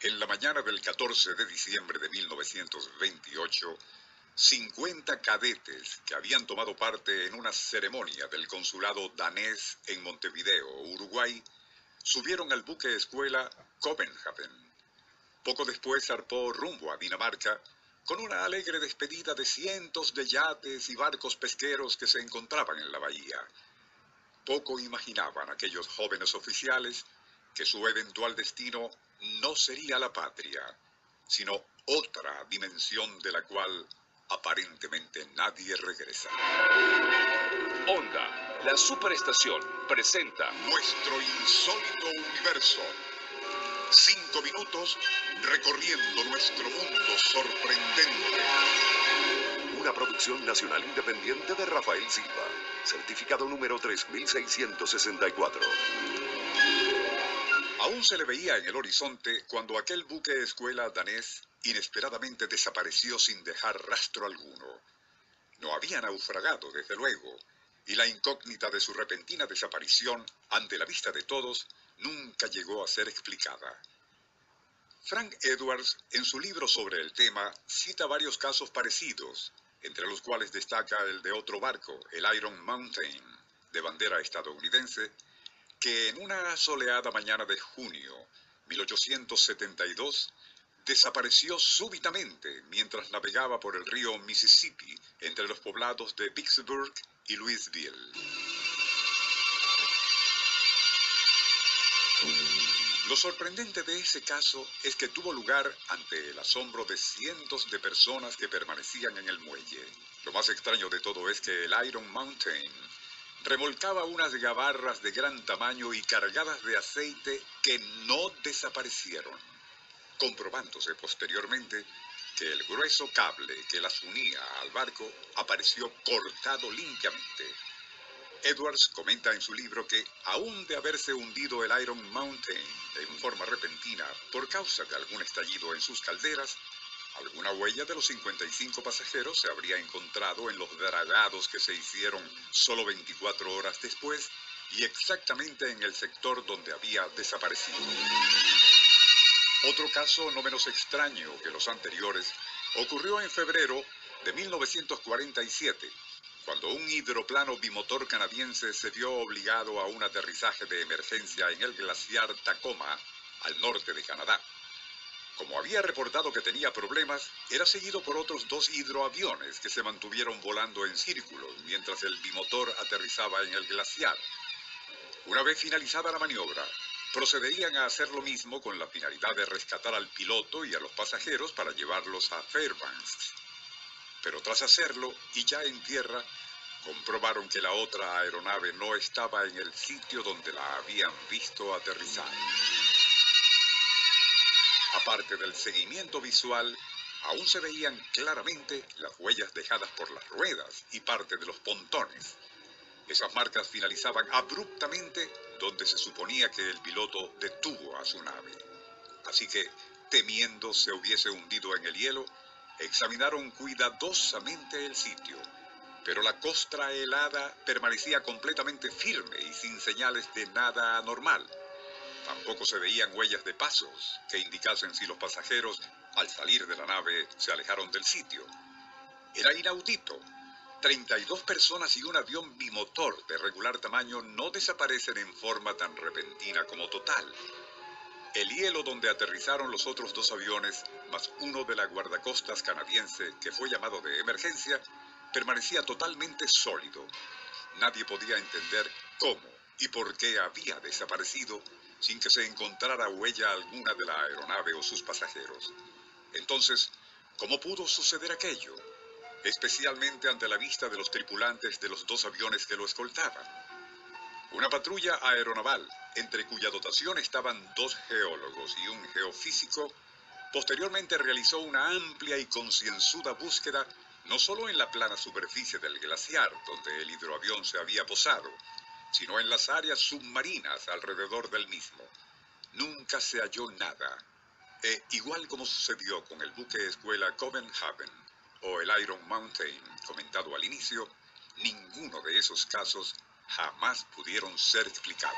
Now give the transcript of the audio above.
En la mañana del 14 de diciembre de 1928, 50 cadetes que habían tomado parte en una ceremonia del consulado danés en Montevideo, Uruguay, subieron al buque escuela Copenhagen. Poco después zarpó rumbo a Dinamarca con una alegre despedida de cientos de yates y barcos pesqueros que se encontraban en la bahía. Poco imaginaban aquellos jóvenes oficiales que su eventual destino no sería la patria, sino otra dimensión de la cual aparentemente nadie regresa. Onda, la superestación, presenta Nuestro insólito universo. Cinco minutos recorriendo nuestro mundo sorprendente. una producción nacional independiente de Rafael Silva, certificado número 3664. Aún se le veía en el horizonte cuando aquel buque escuela danés inesperadamente desapareció sin dejar rastro alguno. No había naufragado, desde luego, y la incógnita de su repentina desaparición ante la vista de todos nunca llegó a ser explicada. Frank Edwards, en su libro sobre el tema, cita varios casos parecidos, entre los cuales destaca el de otro barco, el Iron Mountain, de bandera estadounidense, que en una soleada mañana de junio 1872 desapareció súbitamente mientras navegaba por el río Mississippi entre los poblados de Vicksburg y Louisville. Lo sorprendente de ese caso es que tuvo lugar ante el asombro de cientos de personas que permanecían en el muelle. Lo más extraño de todo es que el Iron Mountain remolcaba unas gabarras de gran tamaño y cargadas de aceite que no desaparecieron, comprobándose posteriormente que el grueso cable que las unía al barco apareció cortado limpiamente. Edwards comenta en su libro que, aún de haberse hundido el Iron Mountain en forma repentina por causa de algún estallido en sus calderas, alguna huella de los 55 pasajeros se habría encontrado en los dragados que se hicieron solo 24 horas después y exactamente en el sector donde había desaparecido. Otro caso no menos extraño que los anteriores ocurrió en febrero de 1947, cuando un hidroplano bimotor canadiense se vio obligado a un aterrizaje de emergencia en el glaciar Tacoma, al norte de Canadá. Como había reportado que tenía problemas, era seguido por otros dos hidroaviones que se mantuvieron volando en círculos mientras el bimotor aterrizaba en el glaciar. Una vez finalizada la maniobra, procederían a hacer lo mismo con la finalidad de rescatar al piloto y a los pasajeros para llevarlos a Fairbanks. Pero tras hacerlo, y ya en tierra, comprobaron que la otra aeronave no estaba en el sitio donde la habían visto aterrizar. Aparte del seguimiento visual, aún se veían claramente las huellas dejadas por las ruedas y parte de los pontones. Esas marcas finalizaban abruptamente donde se suponía que el piloto detuvo a su nave. Así que, temiendo se hubiese hundido en el hielo, examinaron cuidadosamente el sitio. Pero la costra helada permanecía completamente firme y sin señales de nada anormal. Tampoco se veían huellas de pasos que indicasen si los pasajeros, al salir de la nave, se alejaron del sitio. Era inaudito. 32 personas y un avión bimotor de regular tamaño no desaparecen en forma tan repentina como total. El hielo donde aterrizaron los otros dos aviones, más uno de la guardacostas canadiense que fue llamado de emergencia, permanecía totalmente sólido. Nadie podía entender cómo y por qué había desaparecido sin que se encontrara huella alguna de la aeronave o sus pasajeros. Entonces, ¿cómo pudo suceder aquello? Especialmente ante la vista de los tripulantes de los dos aviones que lo escoltaban. Una patrulla aeronaval, entre cuya dotación estaban dos geólogos y un geofísico, posteriormente realizó una amplia y concienzuda búsqueda no solo en la plana superficie del glaciar donde el hidroavión se había posado, sino en las áreas submarinas alrededor del mismo. Nunca se halló nada. E igual como sucedió con el buque escuela Copenhagen o el Iron Mountain comentado al inicio, ninguno de esos casos jamás pudieron ser explicados.